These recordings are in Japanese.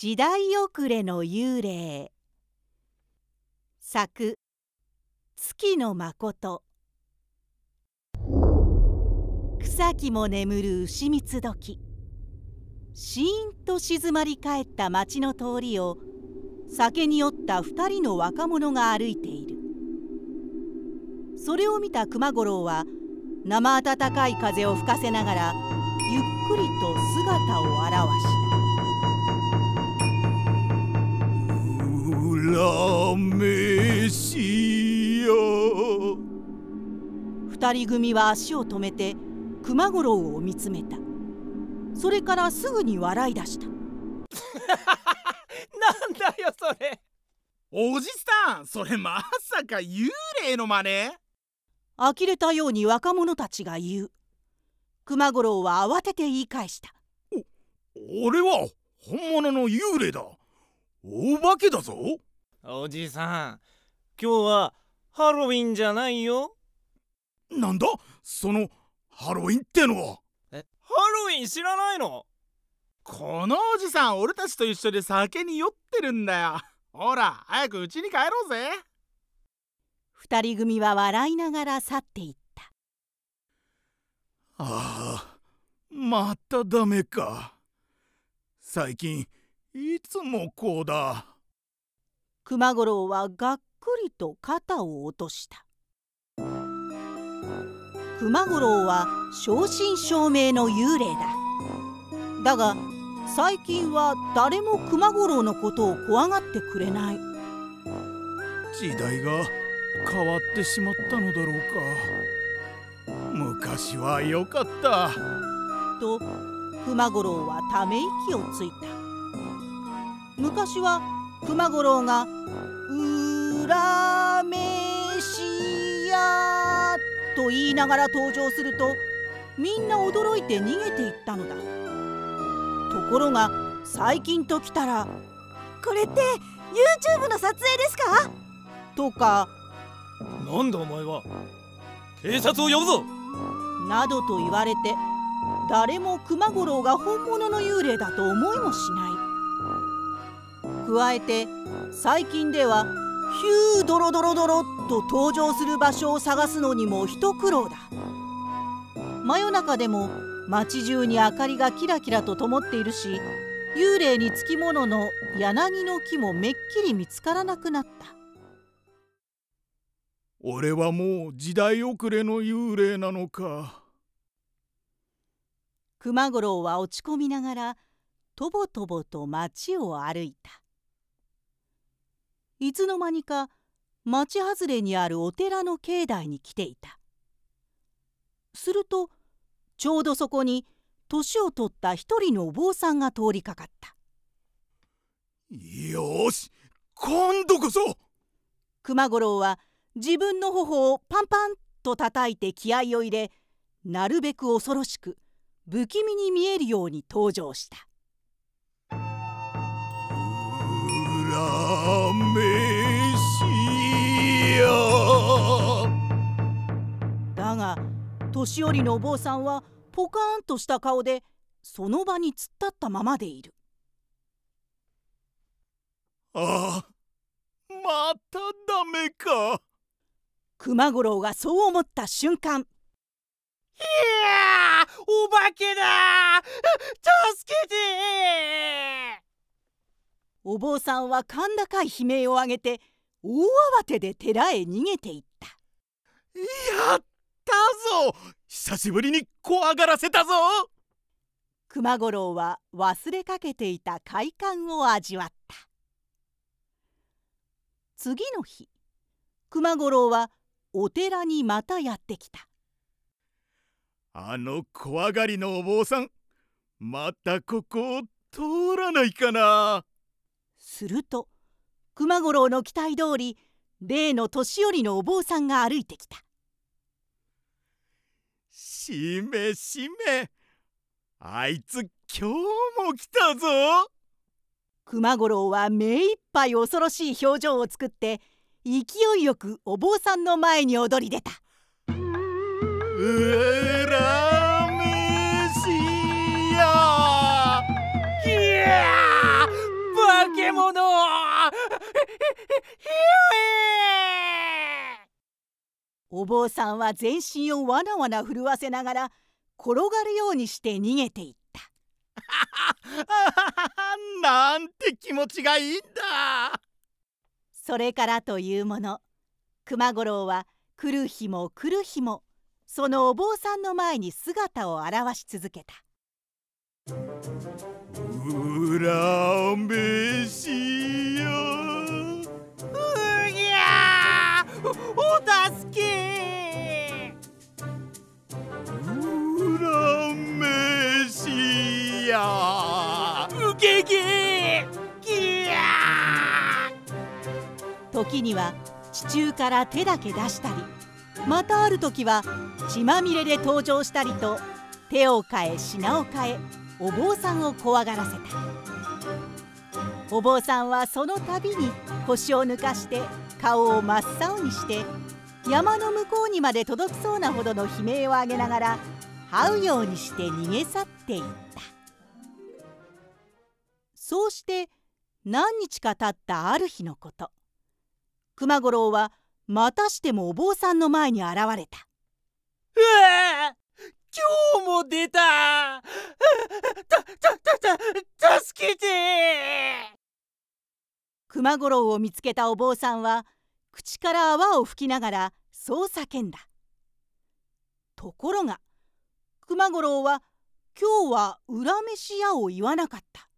時代遅れの幽霊。作月の誠草木も眠る牛蜜時。シーンと静まり返った町の通りを酒に酔った二人の若者が歩いている。それを見た熊五郎は生暖かい風を吹かせながらゆっくりと姿を現した。らめしよ。二人組は足を止めて熊五郎を見つめた。それからすぐに笑い出した。なんだよそれ。おじさんそれまさか幽霊の真似？呆れたように若者たちが言う。熊五郎は慌てて言い返した。俺は本物の幽霊だ。お化けだぞおじさん今日はハロウィンじゃないよ。なんだ？そのハロウィンってのは。えハロウィン知らないの？このおじさん俺たちと一緒で酒に酔ってるんだよ。ほら早く家に帰ろうぜ。二人組は笑いながら去っていった。ああまたダメか。最近いつもこうだ熊五郎はがっくりと肩を落とした。熊五郎は正真正銘の幽霊だ。だが最近は誰も熊五郎のことを怖がってくれない。時代が変わってしまったのだろうか。昔は良かった。と熊五郎はため息をついた。昔は熊五郎が「裏飯屋」と言いながら登場するとみんな驚いて逃げていったのだところが最近ときたら「これって YouTube の撮影ですか?」とか「なんだお前は警察を呼ぶぞ!」などと言われて誰も熊五郎が本物の幽霊だと思いもしない加えて最近ではヒュードロドロドロと登場する場所を探すのにも一苦労だ。真夜中でも街中に明かりがキラキラと灯っているし幽霊につきものの柳の木もめっきり見つからなくなった。俺はもう時代遅れの幽霊なのか。熊五郎は落ち込みながらとぼとぼと町を歩いたいつの間にか町外れにあるお寺の境内に来ていた。するとちょうどそこに年を取った一人のお坊さんが通りかかった。よし今度こそ。熊五郎は自分の頬をパンパンと叩いて気合を入れなるべく恐ろしく不気味に見えるように登場しただが年寄りのお坊さんはポカーンとした顔でその場に突っ立ったままでいる。ああまたダメか。熊五郎がそう思った瞬間。いやお化けだ助けてお坊さんは甲高い悲鳴を上げて大慌てで寺へ逃げていった。やったぞ！久しぶりに怖がらせたぞ！熊五郎は忘れかけていた快感を味わった。次の日熊五郎はお寺にまたやってきた。あの怖がりのお坊さんまたここを通らないかなすると熊五郎の期待通り例の年寄りのお坊さんが歩いてきた。しめしめあいつ今日も来たぞ。熊五郎は目いっぱい恐ろしい表情を作って勢いよくお坊さんの前に踊り出た。うらお坊さんは全身をわなわな震わせながら転がるようにして逃げていった。なんて気持ちがいいんだ。それからというもの熊五郎は来る日も来る日もそのお坊さんの前に姿を現し続けた。恨めしやお助け。恨めしやうげげぎゃ時には地中から手だけ出したりまたある時は血まみれで登場したりと手を変え品を変えお坊さんを怖がらせた。お坊さんはその度に腰を抜かして顔を真っ青にして山の向こうにまで届きそうなほどの悲鳴を上げながら這うようにして逃げ去っていった。そうして何日か経ったある日のこと。熊五郎はまたしてもお坊さんの前に現れた。うわ今日も出た たたたた助けて熊五郎を見つけたお坊さんは口から泡を吹きながらそう叫んだ。ところが熊五郎は今日は恨めしやを言わなかった。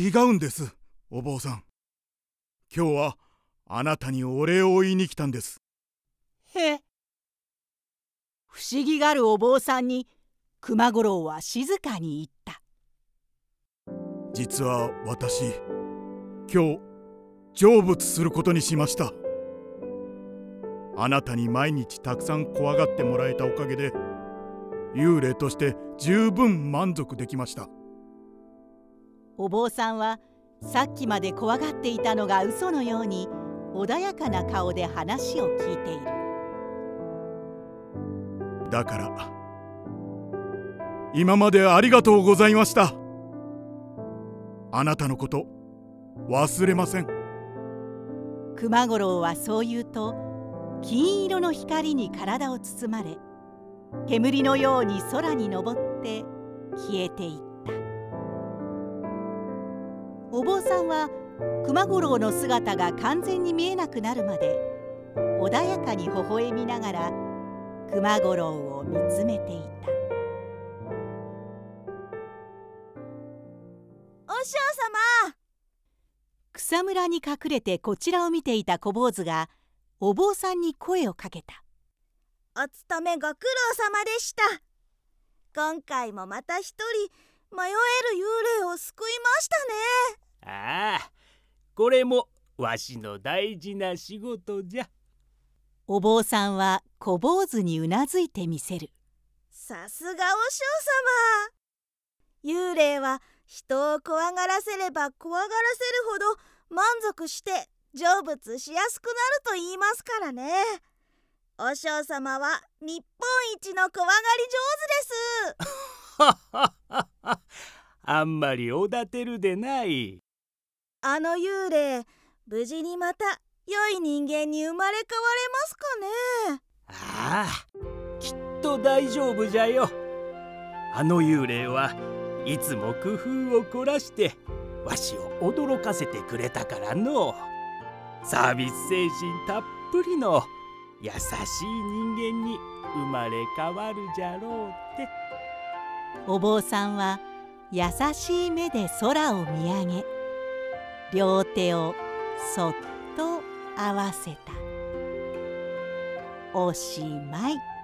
違うんですお坊さん。今日はあなたにお礼を言いに来たんです。へ。不思議がるお坊さんに熊五郎は静かに言った。実は私今日成仏することにしました。あなたに毎日たくさん怖がってもらえたおかげで幽霊として十分満足できました。お坊さんはさっきまで怖がっていたのが嘘のように穏やかな顔で話を聞いている。だから今までありがとうございました。あなたのこと忘れません。熊五郎はそう言うと金色の光に体を包まれ煙のように空に昇って消えていった。お坊さんは熊五郎の姿が完全に見えなくなるまで穏やかに微笑みながら熊五郎を見つめていた。お師匠様草むらに隠れてこちらを見ていた小坊主がお坊さんに声をかけた。お勤めご苦労様でした。今回もまた一人迷える幽霊を救いましたね。ああこれもわしの大事な仕事じゃ。お坊さんは小坊主にうなずいてみせる。さすがお師匠様。幽霊は人を怖がらせれば怖がらせるほど満足して成仏しやすくなると言いますからね。お師匠様は日本一の怖がり上手です。あんまりおだてるでない。あの幽霊無事にまた良い人間に生まれ変われますかね。ああきっと大丈夫じゃよ。あの幽霊はいつも工夫を凝らしてわしを驚かせてくれたからの。サービス精神たっぷりの優しい人間に生まれ変わるじゃろうって。お坊さんは優しい目で空を見上げ両手をそっと合わせた。おしまい。